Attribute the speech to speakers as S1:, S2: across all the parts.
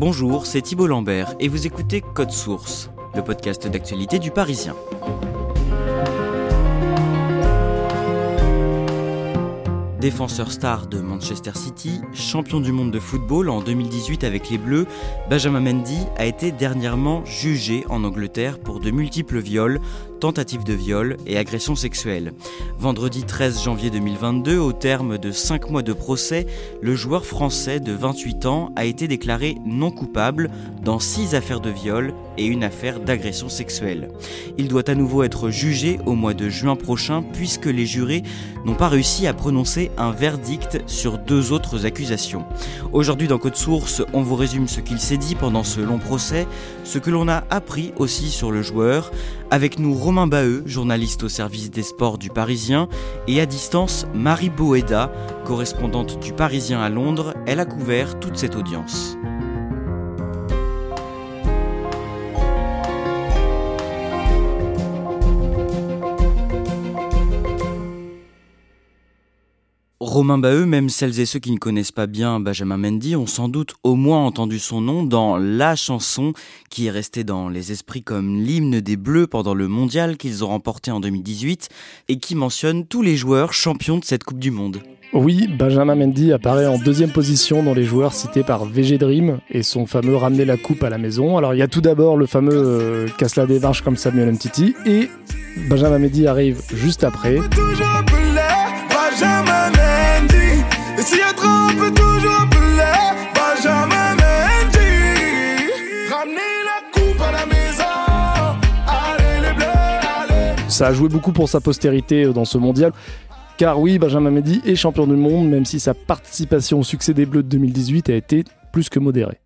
S1: Bonjour, c'est Thibault Lambert et vous écoutez Code Source, le podcast d'actualité du Parisien. Défenseur star de Manchester City, champion du monde de football en 2018 avec les Bleus, Benjamin Mendy a été dernièrement jugé en Angleterre pour de multiples viols, tentatives de viol et agressions sexuelles. Vendredi 13 janvier 2022, au terme de 5 mois de procès, le joueur français de 28 ans a été déclaré non coupable dans 6 affaires de viol et une affaire d'agression sexuelle. Il doit à nouveau être jugé au mois de juin prochain puisque les jurés n'ont pas réussi à prononcer un verdict sur deux autres accusations. Aujourd'hui dans Code Source, on vous résume ce qu'il s'est dit pendant ce long procès, ce que l'on a appris aussi sur le joueur. Avec nous Romain Baheux, journaliste au service des sports du Parisien, et à distance Marie Boeda, correspondante du Parisien à Londres, elle a couvert toute cette audience. Romain Baheux, même celles et ceux qui ne connaissent pas bien Benjamin Mendy ont sans doute au moins entendu son nom dans la chanson qui est restée dans les esprits comme l'hymne des Bleus pendant le mondial qu'ils ont remporté en 2018 et qui mentionne tous les joueurs champions de cette Coupe du Monde.
S2: Oui, Benjamin Mendy apparaît en deuxième position dans les joueurs cités par VG Dream et son fameux ramener la coupe à la maison. Alors il y a tout d'abord le fameux euh, casse la démarche comme Samuel Mtiti et Benjamin Mendy arrive juste après. Ça a joué beaucoup pour sa postérité dans ce mondial. Car oui, Benjamin Mendy est champion du monde, même si sa participation au succès des Bleus de 2018 a été plus que modérée.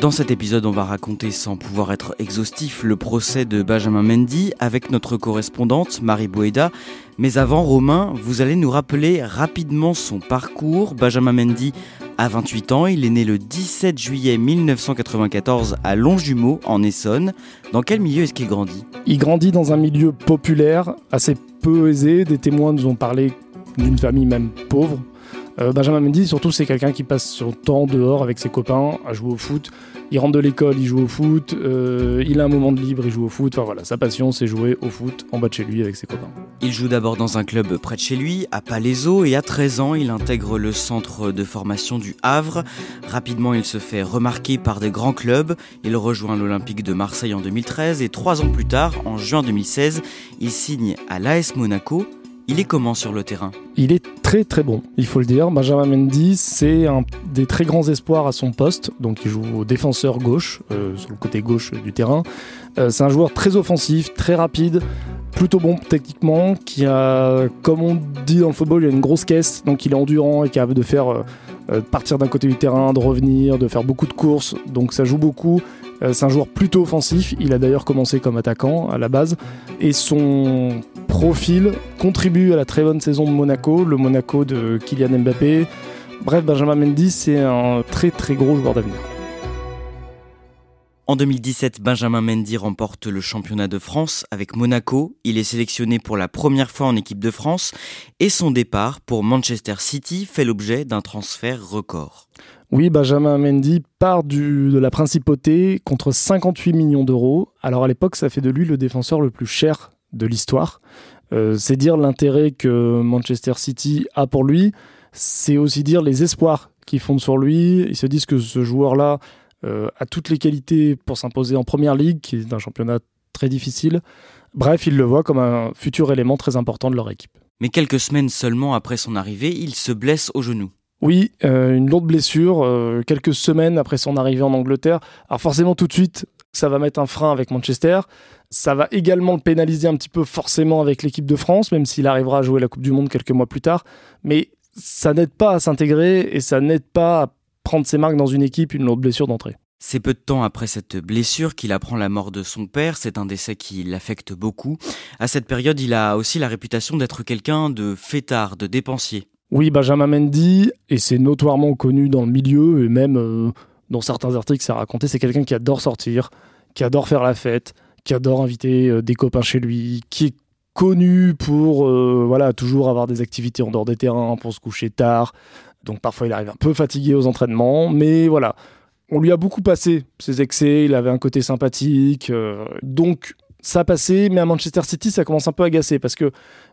S1: Dans cet épisode, on va raconter, sans pouvoir être exhaustif, le procès de Benjamin Mendy avec notre correspondante Marie Boeda. Mais avant, Romain, vous allez nous rappeler rapidement son parcours. Benjamin Mendy a 28 ans, il est né le 17 juillet 1994 à Longjumeau, en Essonne. Dans quel milieu est-ce qu'il grandit?
S2: Il grandit dans un milieu populaire, assez peu aisé. Des témoins nous ont parlé d'une famille même pauvre. Euh, Benjamin Mendy, surtout, c'est quelqu'un qui passe son temps dehors avec ses copains à jouer au foot. Il rentre de l'école, il joue au foot. Euh, il a un moment de libre, il joue au foot. Enfin voilà, sa passion, c'est jouer au foot en bas de chez lui avec ses copains.
S1: Il joue d'abord dans un club près de chez lui, à Palaiseau, et à 13 ans, il intègre le centre de formation du Havre. Rapidement, il se fait remarquer par des grands clubs. Il rejoint l'Olympique de Marseille en 2013, et trois ans plus tard, en juin 2016, il signe à l'AS Monaco. Il est comment sur le terrain?
S2: Il est très très bon, il faut le dire. Benjamin Mendy, c'est un des très grands espoirs à son poste. Donc il joue au défenseur gauche, euh, sur le côté gauche du terrain. Euh, c'est un joueur très offensif, très rapide, plutôt bon techniquement, qui a, comme on dit dans le football, il a une grosse caisse, donc il est endurant et capable de faire euh, partir d'un côté du terrain, de revenir, de faire beaucoup de courses. Donc ça joue beaucoup. c'est un joueur plutôt offensif. Il a d'ailleurs commencé comme attaquant à la base. Et son profil contribue à la très bonne saison de Monaco, le Monaco de Kylian Mbappé. Bref, Benjamin Mendy, c'est un très très gros joueur d'avenir.
S1: En 2017, Benjamin Mendy remporte le championnat de France avec Monaco. Il est sélectionné pour la première fois en équipe de France et son départ pour Manchester City fait l'objet d'un transfert record.
S2: Oui, Benjamin Mendy part du, de la principauté contre 58 millions d'euros. Alors à l'époque, ça fait de lui le défenseur le plus cher de l'histoire. c'est dire l'intérêt que Manchester City a pour lui. C'est aussi dire les espoirs qu'ils fondent sur lui. Ils se disent que ce joueur-là a toutes les qualités pour s'imposer en première ligue, qui est un championnat très difficile. Bref, ils le voient comme un futur élément très important de leur équipe.
S1: Mais quelques semaines seulement après son arrivée, il se blesse au genou.
S2: Oui, euh, une lourde blessure, euh, quelques semaines après son arrivée en Angleterre. Alors forcément, tout de suite, ça va mettre un frein avec Manchester. Ça va également le pénaliser un petit peu forcément avec l'équipe de France, même s'il arrivera à jouer la Coupe du Monde quelques mois plus tard. Mais ça n'aide pas à s'intégrer et ça n'aide pas à prendre ses marques dans une équipe, une lourde blessure d'entrée.
S1: C'est peu de temps après cette blessure qu'il apprend la mort de son père, c'est un décès qui l'affecte beaucoup. À cette période, il a aussi la réputation d'être quelqu'un de fêtard, de dépensier.
S2: Oui, Benjamin Mendy, et c'est notoirement connu dans le milieu, et même euh, dans certains articles, c'est raconté, c'est quelqu'un qui adore sortir, qui adore faire la fête, qui adore inviter euh, des copains chez lui, qui est connu pour euh, voilà toujours avoir des activités en dehors des terrains, pour se coucher tard. Donc parfois il arrive un peu fatigué aux entraînements, mais voilà, on lui a beaucoup passé ses excès, il avait un côté sympathique, euh, donc ça passé, mais à Manchester City, ça commence un peu à agacer parce que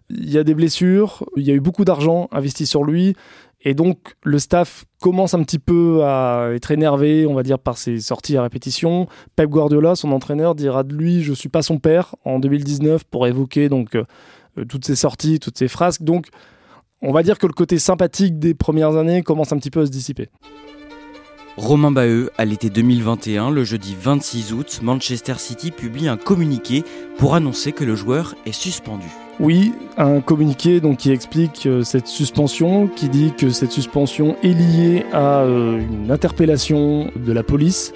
S2: il y a des blessures, il y a eu beaucoup d'argent investi sur lui, et donc le staff commence un petit peu à être énervé, on va dire, par ses sorties à répétition. Pep Guardiola, son entraîneur, dira de lui "Je suis pas son père" en 2019 pour évoquer donc euh, toutes ses sorties, toutes ses frasques. Donc on va dire que le côté sympathique des premières années commence un petit peu à se dissiper.
S1: Romain Baheux, à l'été 2021, le jeudi 26 août, Manchester City publie un communiqué pour annoncer que le joueur est suspendu.
S2: Oui, un communiqué donc qui explique euh, cette suspension, qui dit que cette suspension est liée à euh, une interpellation de la police.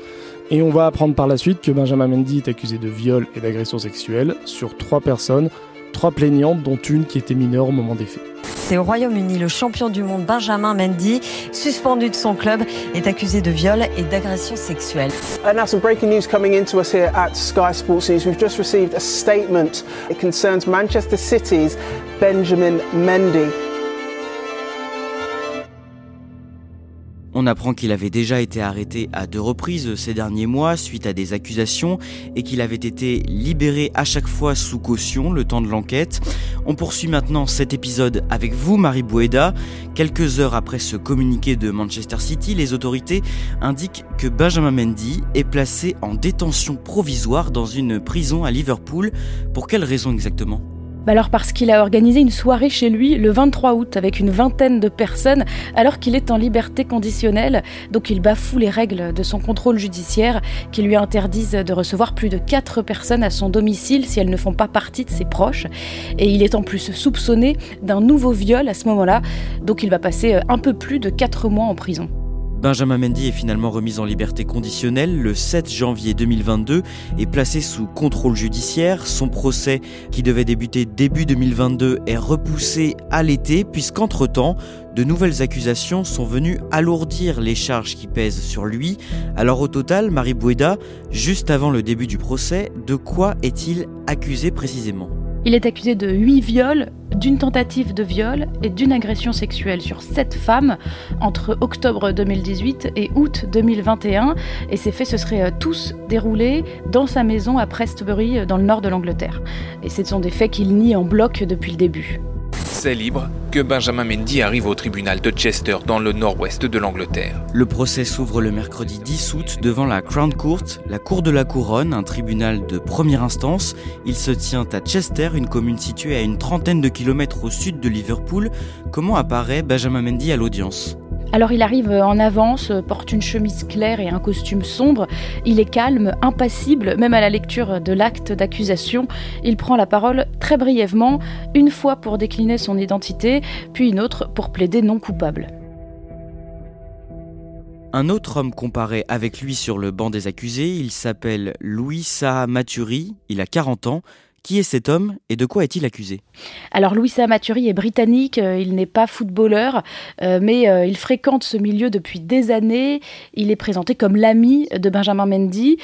S2: Et on va apprendre par la suite que Benjamin Mendy est accusé de viol et d'agression sexuelle sur trois personnes, trois plaignantes, dont une qui était mineure au moment des faits.
S3: C'est au Royaume-Uni, le champion du monde Benjamin Mendy, suspendu de son club, est accusé de viol et d'agression sexuelle.
S4: And now some breaking news coming into us here at Sky Sports News. We've just received a statement. It concerns Manchester City's Benjamin Mendy.
S1: On apprend qu'il avait déjà été arrêté à deux reprises ces derniers mois suite à des accusations et qu'il avait été libéré à chaque fois sous caution le temps de l'enquête. On poursuit maintenant cet épisode avec vous, Marie Boueda. Quelques heures après ce communiqué de Manchester City, les autorités indiquent que Benjamin Mendy est placé en détention provisoire dans une prison à Liverpool. Pour quelle raison exactement?
S5: Bah alors parce qu'il a organisé une soirée chez lui le 23 août avec une vingtaine de personnes alors qu'il est en liberté conditionnelle. Donc il bafoue les règles de son contrôle judiciaire qui lui interdisent de recevoir plus de 4 personnes à son domicile si elles ne font pas partie de ses proches. Et il est en plus soupçonné d'un nouveau viol à ce moment-là. Donc il va passer un peu plus de 4 mois en prison.
S1: Benjamin Mendy est finalement remis en liberté conditionnelle le 7 janvier 2022 et placé sous contrôle judiciaire. Son procès, qui devait débuter début 2022, est repoussé à l'été puisqu'entre-temps, de nouvelles accusations sont venues alourdir les charges qui pèsent sur lui. Alors au total, Marie Boueda, juste avant le début du procès, de quoi est-il accusé précisément?
S5: Il est accusé de 8 viols, d'une tentative de viol et d'une agression sexuelle sur 7 femmes entre octobre 2018 et août 2021. Et ces faits se seraient euh, tous déroulés dans sa maison à Prestbury, dans le nord de l'Angleterre. Et ce sont des faits qu'il nie en bloc depuis le début.
S6: Libre que Benjamin Mendy arrive au tribunal de Chester dans le nord-ouest de l'Angleterre.
S1: Le procès s'ouvre le mercredi 10 août devant la Crown Court, la Cour de la Couronne, un tribunal de première instance. Il se tient à Chester, une commune située à une trentaine de kilomètres au sud de Liverpool. Comment apparaît Benjamin Mendy à l'audience?
S5: Alors il arrive en avance, porte une chemise claire et un costume sombre. Il est calme, impassible, même à la lecture de l'acte d'accusation. Il prend la parole très brièvement, une fois pour décliner son identité, puis une autre pour plaider non coupable.
S1: Un autre homme comparé avec lui sur le banc des accusés, il s'appelle Louis Saha Maturi, il a 40 ans, qui est cet homme et de quoi est-il accusé
S5: Alors Louis Samaturi est britannique, euh, il n'est pas footballeur, euh, mais euh, il fréquente ce milieu depuis des années. Il est présenté comme l'ami de Benjamin Mendy,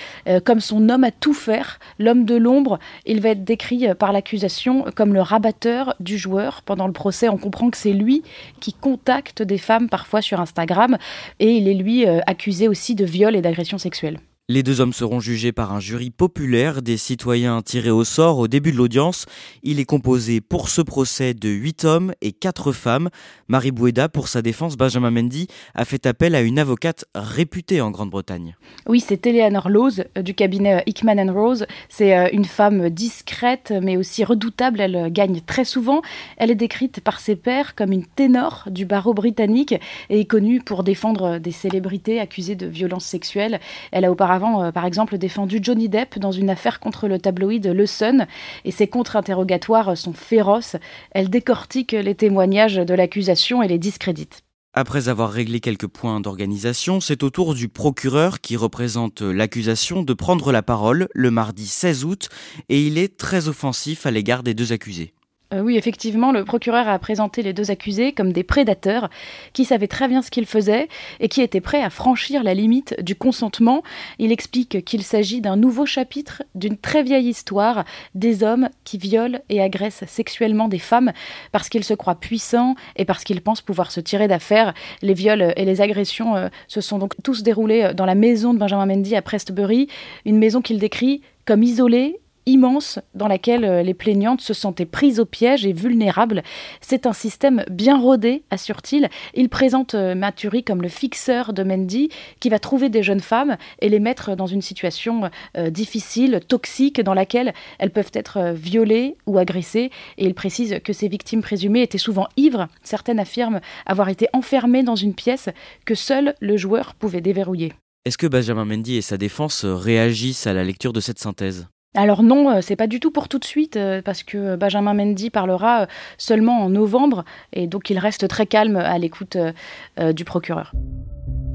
S5: comme son homme à tout faire, l'homme de l'ombre. Il va être décrit par l'accusation comme le rabatteur du joueur. Pendant le procès, on comprend que c'est lui qui contacte des femmes parfois sur Instagram et il est lui accusé aussi de viol et d'agression sexuelle.
S1: Les deux hommes seront jugés par un jury populaire des citoyens tirés au sort au début de l'audience. Il est composé pour ce procès de huit hommes et quatre femmes. Marie Boueda, pour sa défense, Benjamin Mendy a fait appel à une avocate réputée en Grande-Bretagne.
S5: Oui, c'est Eleanor Lose euh, du cabinet euh, Hickman Rose. C'est euh, une femme discrète mais aussi redoutable. Elle gagne très souvent. Elle est décrite par ses pairs comme une ténor du barreau britannique et est connue pour défendre des célébrités accusées de violences sexuelles. Elle a auparavant avant, euh, par exemple, défendu Johnny Depp dans une affaire contre le tabloïd Le Sun, et ses contre-interrogatoires sont féroces. Elle décortique les témoignages de l'accusation et les discrédite.
S1: Après avoir réglé quelques points d'organisation, c'est au tour du procureur qui représente l'accusation de prendre la parole le mardi 16 août et il est très offensif à l'égard des deux accusés.
S5: Euh, oui, effectivement, le procureur a présenté les deux accusés comme des prédateurs qui savaient très bien ce qu'ils faisaient et qui étaient prêts à franchir la limite du consentement. Il explique qu'il s'agit d'un nouveau chapitre d'une très vieille histoire des hommes qui violent et agressent sexuellement des femmes parce qu'ils se croient puissants et parce qu'ils pensent pouvoir se tirer d'affaire. Les viols et les agressions euh, se sont donc tous déroulés dans la maison de Benjamin Mendy à Prestbury, une maison qu'il décrit comme isolée immense dans laquelle euh, les plaignantes se sentaient prises au piège et vulnérables. C'est un système bien rodé, assure-t-il. Il présente euh, Maturi comme le fixeur de Mendy qui va trouver des jeunes femmes et les mettre dans une situation euh, difficile, toxique, dans laquelle elles peuvent être violées ou agressées. Et il précise que ces victimes présumées étaient souvent ivres. Certaines affirment avoir été enfermées dans une pièce que seul le joueur pouvait déverrouiller.
S1: Est-ce que Benjamin Mendy et sa défense réagissent à la lecture de cette synthèse?
S5: Alors non, euh, c'est pas du tout pour tout de suite, euh, parce que Benjamin Mendy parlera euh, seulement en novembre, et donc il reste très calme à l'écoute du procureur.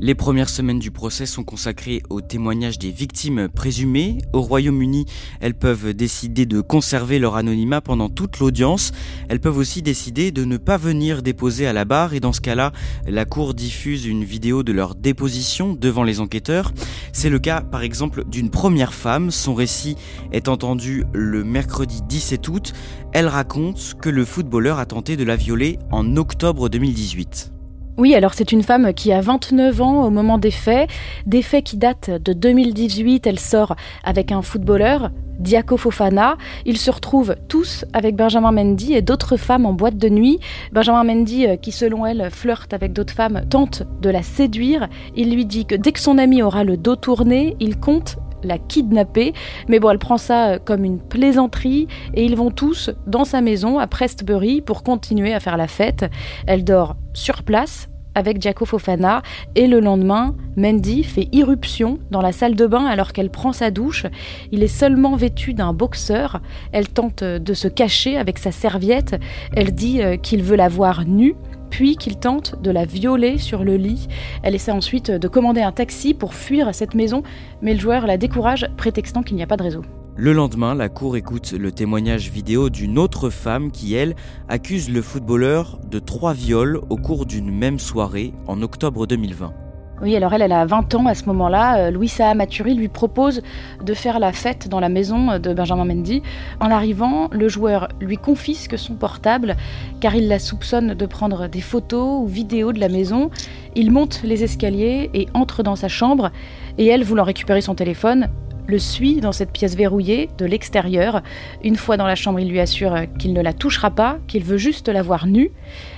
S1: Les premières semaines du procès sont consacrées au témoignage des victimes présumées. Au Royaume-Uni, elles peuvent décider de conserver leur anonymat pendant toute l'audience. Elles peuvent aussi décider de ne pas venir déposer à la barre et dans ce cas-là, la Cour diffuse une vidéo de leur déposition devant les enquêteurs. C'est le cas par exemple d'une première femme. Son récit est entendu le mercredi 17 août. Elle raconte que le footballeur a tenté de la violer en octobre 2018.
S5: Oui, alors c'est une femme qui a 29 ans au moment des faits, des faits qui datent de 2018. Elle sort avec un footballeur, Diaco Fofana. Ils se retrouvent tous avec Benjamin Mendy et d'autres femmes en boîte de nuit. Benjamin Mendy, euh, qui selon elle flirte avec d'autres femmes, tente de la séduire. Il lui dit que dès que son ami aura le dos tourné, il compte la kidnapper. Mais bon, elle prend ça euh, comme une plaisanterie et ils vont tous dans sa maison à Prestbury pour continuer à faire la fête. Elle dort sur place avec Jaco Fofana et le lendemain, Mandy fait irruption dans la salle de bain alors qu'elle prend sa douche. Il est seulement vêtu d'un boxeur. Elle tente de se cacher avec sa serviette. Elle dit euh, qu'il veut la voir nue puis qu'il tente de la violer sur le lit. Elle essaie ensuite de commander un taxi pour fuir cette maison, mais le joueur la décourage, prétextant qu'il n'y a pas de réseau.
S1: Le lendemain, la cour écoute le témoignage vidéo d'une autre femme qui, elle, accuse le footballeur de trois viols au cours d'une même soirée en octobre 2020.
S5: Oui, alors elle, elle a 20 ans à ce moment-là. Euh, Louisa Maturi lui propose de faire la fête dans la maison de Benjamin Mendy. En arrivant, le joueur lui confisque son portable car il la soupçonne de prendre des photos ou vidéos de la maison. Il monte les escaliers et entre dans sa chambre. Et elle, voulant récupérer son téléphone, le suit dans cette pièce verrouillée de l'extérieur. Une fois dans la chambre, il lui assure qu'il ne la touchera pas, qu'il veut juste la voir nue.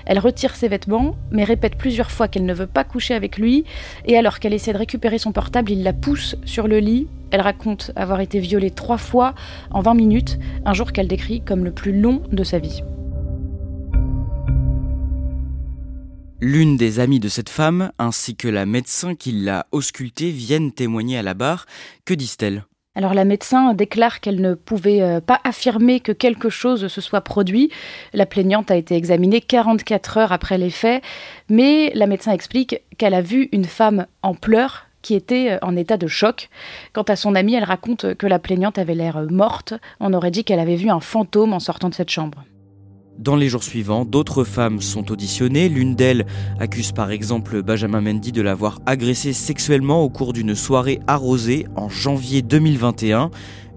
S5: Elle retire ses vêtements, mais répète plusieurs fois qu'elle ne veut pas coucher avec lui, et alors qu'elle essaie de récupérer son portable, il la pousse sur le lit. Elle raconte avoir été violée trois fois en 20 minutes, un jour qu'elle décrit comme le plus long de sa vie.
S1: L'une des amies de cette femme, ainsi que la médecin qui l'a auscultée, viennent témoigner à la barre. Que disent-elles?
S5: Alors la médecin déclare qu'elle ne pouvait euh, pas affirmer que quelque chose se soit produit. La plaignante a été examinée 44 heures après les faits, mais la médecin explique qu'elle a vu une femme en pleurs qui était euh, en état de choc. Quant à son amie, elle raconte que la plaignante avait l'air morte. On aurait dit qu'elle avait vu un fantôme en sortant de cette chambre.
S1: Dans les jours suivants, d'autres femmes sont auditionnées. L'une d'elles accuse par exemple Benjamin Mendy de l'avoir agressée sexuellement au cours d'une soirée arrosée en janvier 2021.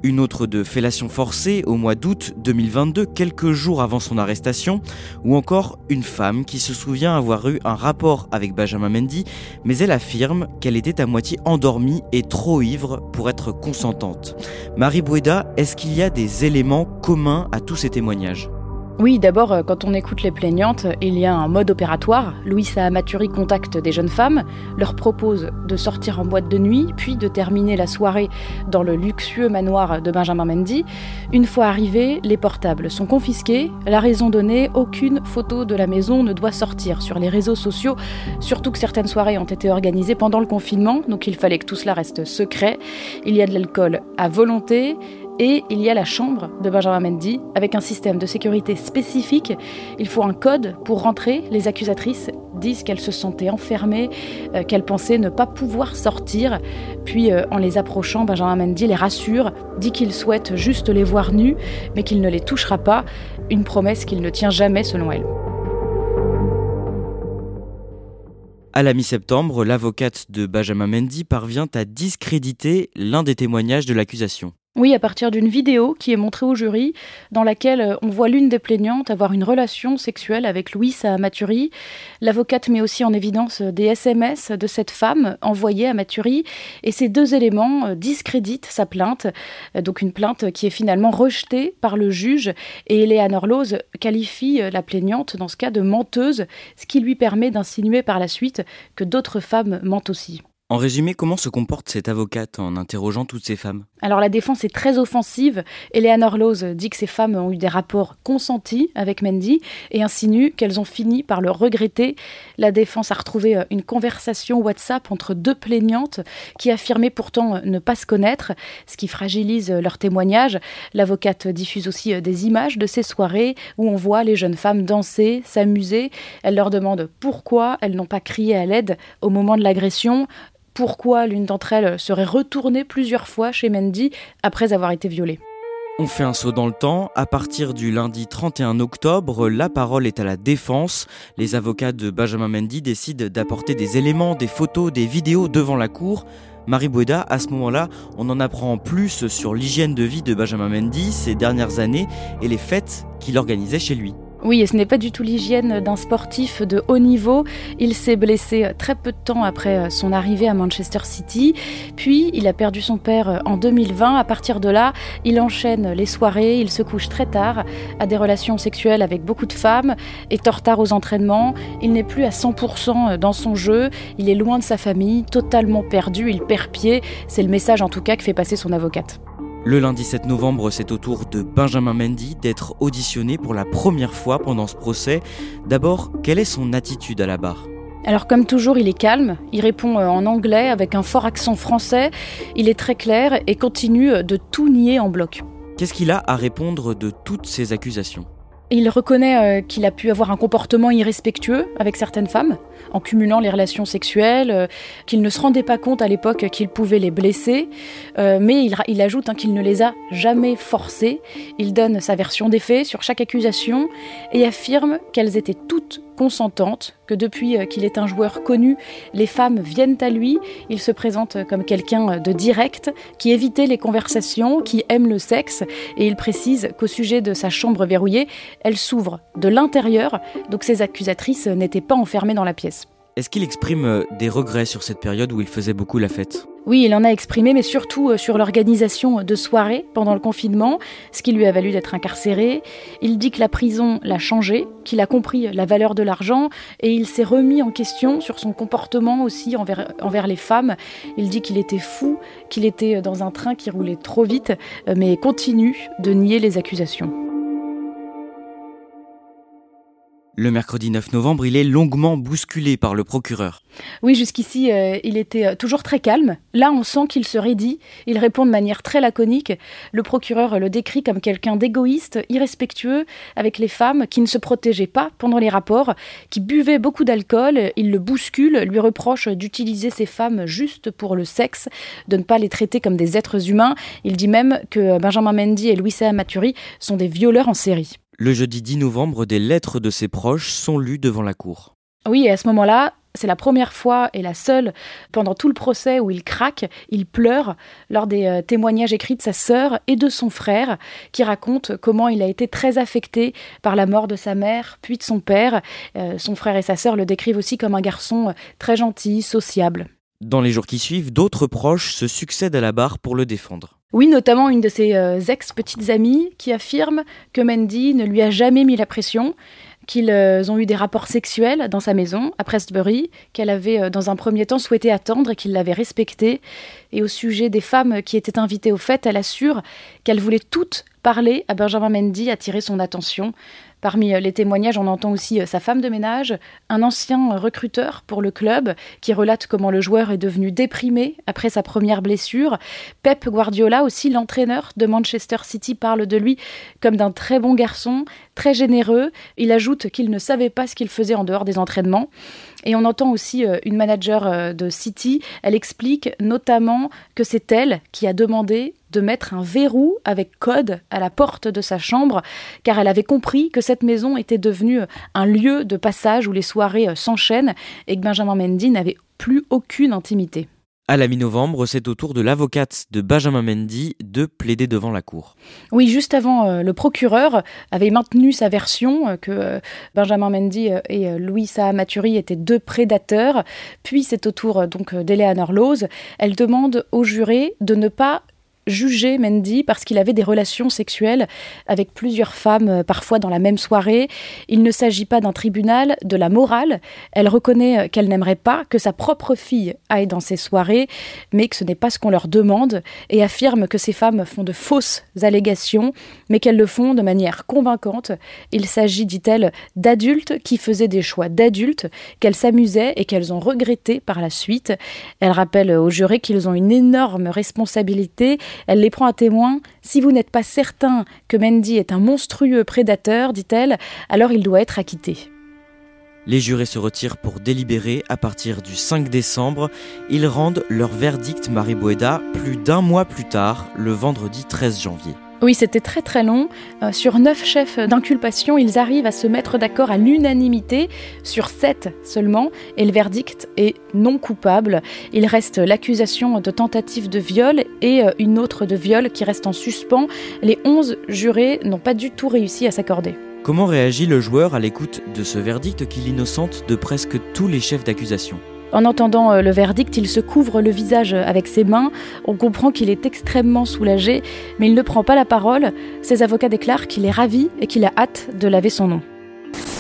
S1: une autre de fellation forcée au mois d'août 2022, quelques jours avant son arrestation, ou encore une femme qui se souvient avoir eu un rapport avec Benjamin Mendy, mais elle affirme qu'elle était à moitié endormie et trop ivre pour être consentante. Marie Boueda, est-ce qu'il y a des éléments communs à tous ces témoignages?
S5: Oui, d'abord, euh, quand on écoute les plaignantes, il y a un mode opératoire. Louis Sahamaturi contacte des jeunes femmes, leur propose de sortir en boîte de nuit, puis de terminer la soirée dans le luxueux manoir de Benjamin Mendy. Une fois arrivés, les portables sont confisqués. La raison donnée, aucune photo de la maison ne doit sortir sur les réseaux sociaux, surtout que certaines soirées ont été organisées pendant le confinement, donc il fallait que tout cela reste secret. Il y a de l'alcool à volonté et il y a la chambre de Benjamin Mendy avec un système de sécurité spécifique. Il faut un code pour rentrer. Les accusatrices disent qu'elles se sentaient enfermées, euh, qu'elles pensaient ne pas pouvoir sortir. Puis euh, en les approchant, Benjamin Mendy les rassure, dit qu'il souhaite juste les voir nus, mais qu'il ne les touchera pas. Une promesse qu'il ne tient jamais selon elle.
S1: À la mi-septembre, l'avocate de Benjamin Mendy parvient à discréditer l'un des témoignages de l'accusation.
S5: Oui, à partir d'une vidéo qui est montrée au jury, dans laquelle euh, on voit l'une des plaignantes avoir une relation sexuelle avec Louis à Mathurie. L'avocate met aussi en évidence euh, des SMS de cette femme envoyée à Mathurie, et ces deux éléments euh, discréditent sa plainte, donc une plainte qui est finalement rejetée par le juge, et Eleanor Lose qualifie la plaignante dans ce cas de menteuse, ce qui lui permet d'insinuer par la suite que d'autres femmes mentent aussi.
S1: En résumé, comment se comporte cette avocate en interrogeant toutes ces femmes?
S5: Alors la défense est très offensive. Eleanor Lose dit que ces femmes ont eu des rapports consentis avec Mendy et insinue qu'elles ont fini par le regretter. La défense a retrouvé euh, une conversation WhatsApp entre deux plaignantes qui affirmaient pourtant euh, ne pas se connaître, ce qui fragilise euh, leur témoignage. L'avocate diffuse aussi des images de ces soirées où on voit les jeunes femmes danser, s'amuser. Elle leur demande pourquoi elles n'ont pas crié à l'aide au moment de l'agression pourquoi l'une d'entre elles serait retournée plusieurs fois chez Mendy après avoir été violée.
S1: On fait un saut dans le temps. À partir du lundi 31 octobre, la parole est à la défense. Les avocats de Benjamin Mendy décident d'apporter des éléments, des photos, des vidéos devant la cour. Marie Boueda, à ce moment-là, on en apprend plus sur l'hygiène de vie de Benjamin Mendy ces dernières années et les fêtes qu'il organisait chez lui.
S5: Oui, et ce n'est pas du tout l'hygiène d'un sportif de haut niveau. Il s'est blessé très peu de temps après son arrivée à Manchester City. Puis, il a perdu son père en 2020. À partir de là, il enchaîne les soirées, il se couche très tard, a des relations sexuelles avec beaucoup de femmes, est en retard aux entraînements. Il n'est plus à 100% dans son jeu. Il est loin de sa famille, totalement perdu. Il perd pied. C'est le message en tout cas que fait passer son avocate.
S1: Le lundi 7 novembre, c'est au tour de Benjamin Mendy d'être auditionné pour la première fois pendant ce procès. D'abord, quelle est son attitude à la barre?
S5: Alors comme toujours, il est calme, il répond euh, en anglais avec un fort accent français, il est très clair et continue de tout nier en bloc.
S1: Qu'est-ce qu'il a à répondre de toutes ces accusations?
S5: Il reconnaît euh, qu'il a pu avoir un comportement irrespectueux avec certaines femmes, en cumulant les relations sexuelles, euh, qu'il ne se rendait pas compte à l'époque qu'il pouvait les blesser, euh, mais il, ajoute hein, qu'il ne les a jamais forcées. Il donne sa version des faits sur chaque accusation et affirme qu'elles étaient toutes consentantes, que depuis qu'il est un joueur connu, les femmes viennent à lui. Il se présente comme quelqu'un de direct, qui évitait les conversations, qui aime le sexe, et il précise qu'au sujet de sa chambre verrouillée, elle s'ouvre de l'intérieur, donc ses accusatrices n'étaient pas enfermées dans la pièce.
S1: Est-ce qu'il exprime euh, des regrets sur cette période où il faisait beaucoup la fête?
S5: Oui, il en a exprimé, mais surtout euh, sur l'organisation de soirées pendant le confinement, ce qui lui a valu d'être incarcéré. Il dit que la prison l'a changé, qu'il a compris la valeur de l'argent et il s'est remis en question sur son comportement aussi envers, les femmes. Il dit qu'il était fou, qu'il était dans un train qui roulait trop vite, euh, mais continue de nier les accusations.
S1: Le mercredi 9 novembre, il est longuement bousculé par le procureur.
S5: Oui, jusqu'ici, euh, il était euh, toujours très calme. Là, on sent qu'il se raidit. Il répond de manière très laconique. Le procureur le décrit comme quelqu'un d'égoïste, irrespectueux avec les femmes, qui ne se protégeait pas pendant les rapports, qui buvait beaucoup d'alcool. Il le bouscule, lui reproche d'utiliser ces femmes juste pour le sexe, de ne pas les traiter comme des êtres humains. Il dit même que Benjamin Mendy et Louisa Maturi sont des violeurs en série.
S1: Le jeudi 10 novembre, des lettres de ses proches sont lues devant la cour.
S5: Oui, et à ce moment-là, C'est la première fois et la seule pendant tout le procès où il craque, il pleure lors des euh, témoignages écrits de sa sœur et de son frère qui racontent comment il a été très affecté par la mort de sa mère puis de son père. Euh, son frère et sa sœur le décrivent aussi comme un garçon euh, très gentil, sociable.
S1: Dans les jours qui suivent, d'autres proches se succèdent à la barre pour le défendre.
S5: Oui, notamment une de ses ex-petites amies qui affirme que Mandy ne lui a jamais mis la pression qu'ils euh, ont eu des rapports sexuels dans sa maison à Prestbury, qu'elle avait euh, dans un premier temps souhaité attendre et qu'il l'avait respecté. Et au sujet des femmes qui étaient invitées au fait, elle assure qu'elle voulait toutes parler à Benjamin Mendy, attirer son attention. Parmi euh, les témoignages, on entend aussi euh, sa femme de ménage, un ancien recruteur pour le club qui relate comment le joueur est devenu déprimé après sa première blessure. Pep Guardiola, aussi l'entraîneur de Manchester City, parle de lui comme d'un très bon garçon, très généreux. Il ajoute qu'il ne savait pas ce qu'il faisait en dehors des entraînements. Et on entend aussi euh, une manager de City, elle explique notamment que c'est elle qui a demandé de mettre un verrou avec code à la porte de sa chambre, car elle avait compris que cette maison était devenue un lieu de passage où les soirées euh, s'enchaînent et que Benjamin Mendy n'avait plus aucune intimité.
S1: À la mi-novembre, c'est au tour de l'avocate de Benjamin Mendy de plaider devant la cour.
S5: Oui, juste avant, euh, le procureur avait maintenu sa version euh, que Benjamin Mendy et Louis Maturi étaient deux prédateurs. Puis c'est au tour donc d'Eleanor Lose. Elle demande au juré de ne pas jugé Mendy parce qu'il avait des relations sexuelles avec plusieurs femmes, euh, parfois dans la même soirée. Il ne s'agit pas d'un tribunal, de la morale. Elle reconnaît euh, qu'elle n'aimerait pas que sa propre fille aille dans ces soirées, mais que ce n'est pas ce qu'on leur demande, et affirme que ces femmes font de fausses allégations, mais qu'elles le font de manière convaincante. Il s'agit, dit-elle, d'adultes qui faisaient des choix d'adultes, qu'elles s'amusaient et qu'elles ont regretté par la suite. Elle rappelle aux jurés qu'ils ont une énorme responsabilité elle les prend à témoin. Si vous n'êtes pas certain que Mendy est un monstrueux prédateur, dit-elle, alors il doit être acquitté.
S1: Les jurés se retirent pour délibérer à partir du 5 décembre. Ils rendent leur verdict Marie Boeda plus d'un mois plus tard, le vendredi 13 janvier.
S5: Oui, c'était très très long. Euh, sur neuf chefs d'inculpation, ils arrivent à se mettre d'accord à l'unanimité sur sept seulement, et le verdict est non coupable. Il reste l'accusation de tentative de viol et euh, une autre de viol qui reste en suspens. Les onze jurés n'ont pas du tout réussi à s'accorder.
S1: Comment réagit le joueur à l'écoute de ce verdict qui l'innocente de presque tous les chefs d'accusation?
S5: En entendant euh, le verdict, il se couvre le visage avec ses mains. On comprend qu'il est extrêmement soulagé, mais il ne prend pas la parole. Ses avocats déclarent qu'il est ravi et qu'il a hâte de laver son nom.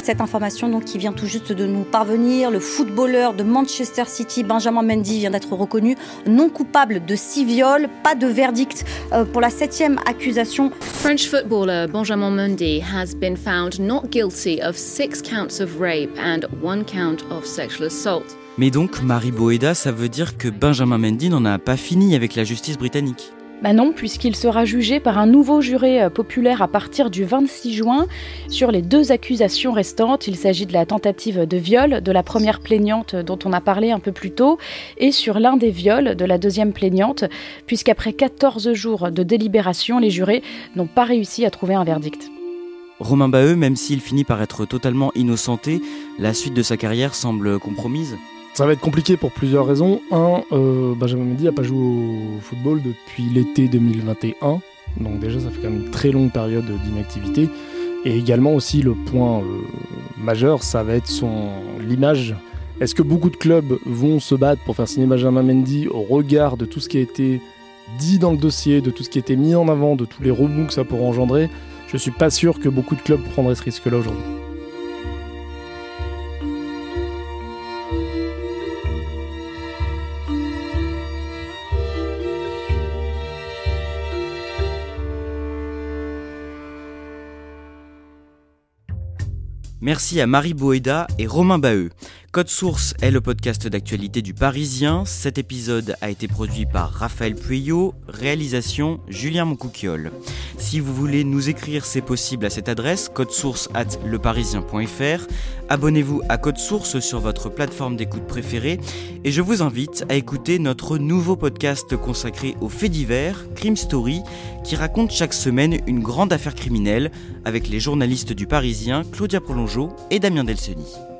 S7: Cette information donc qui vient tout juste de nous parvenir, le footballeur de Manchester City, Benjamin Mendy, vient d'être reconnu non coupable de six viols, pas de verdict euh, pour la septième accusation.
S8: French footballer Benjamin Mendy has been found not guilty of six counts of rape and one count of sexual assault.
S1: Mais donc, Marie Boeda, ça veut dire que Benjamin Mendy n'en a pas fini avec la justice britannique
S5: bah non, puisqu'il sera jugé par un nouveau juré euh, populaire à partir du 26 juin sur les deux accusations restantes. Il s'agit de la tentative de viol de la première plaignante dont on a parlé un peu plus tôt et sur l'un des viols de la deuxième plaignante, puisqu'après 14 jours de délibération, les jurés n'ont pas réussi à trouver un verdict.
S1: Romain Baheux, même s'il finit par être totalement innocenté, la suite de sa carrière semble compromise.
S2: Ça va être compliqué pour plusieurs raisons. Un, euh, Benjamin Mendy n'a pas joué au football depuis l'été 2021. Donc déjà, ça fait quand même une très longue période d'inactivité. Et également aussi le point euh, majeur, ça va être son l'image. Est-ce que beaucoup de clubs vont se battre pour faire signer Benjamin Mendy au regard de tout ce qui a été dit dans le dossier, de tout ce qui a été mis en avant, de tous les remous que ça pourrait engendrer? Je suis pas sûr que beaucoup de clubs prendraient ce risque-là aujourd'hui.
S1: Merci à Marie Boeda et Romain Baheux. Code Source est le podcast d'actualité du Parisien. Cet épisode a été produit par Raphaël Pueyo, réalisation Julien Moncouquiole. Si vous voulez nous écrire, c'est possible à cette adresse, codesource at leparisien.fr. Abonnez-vous à Code Source sur votre plateforme d'écoute préférée et je vous invite à écouter notre nouveau podcast consacré aux faits divers, Crime Story, qui raconte chaque semaine une grande affaire criminelle avec les journalistes du Parisien Claudia Prolongeau et Damien Delceni.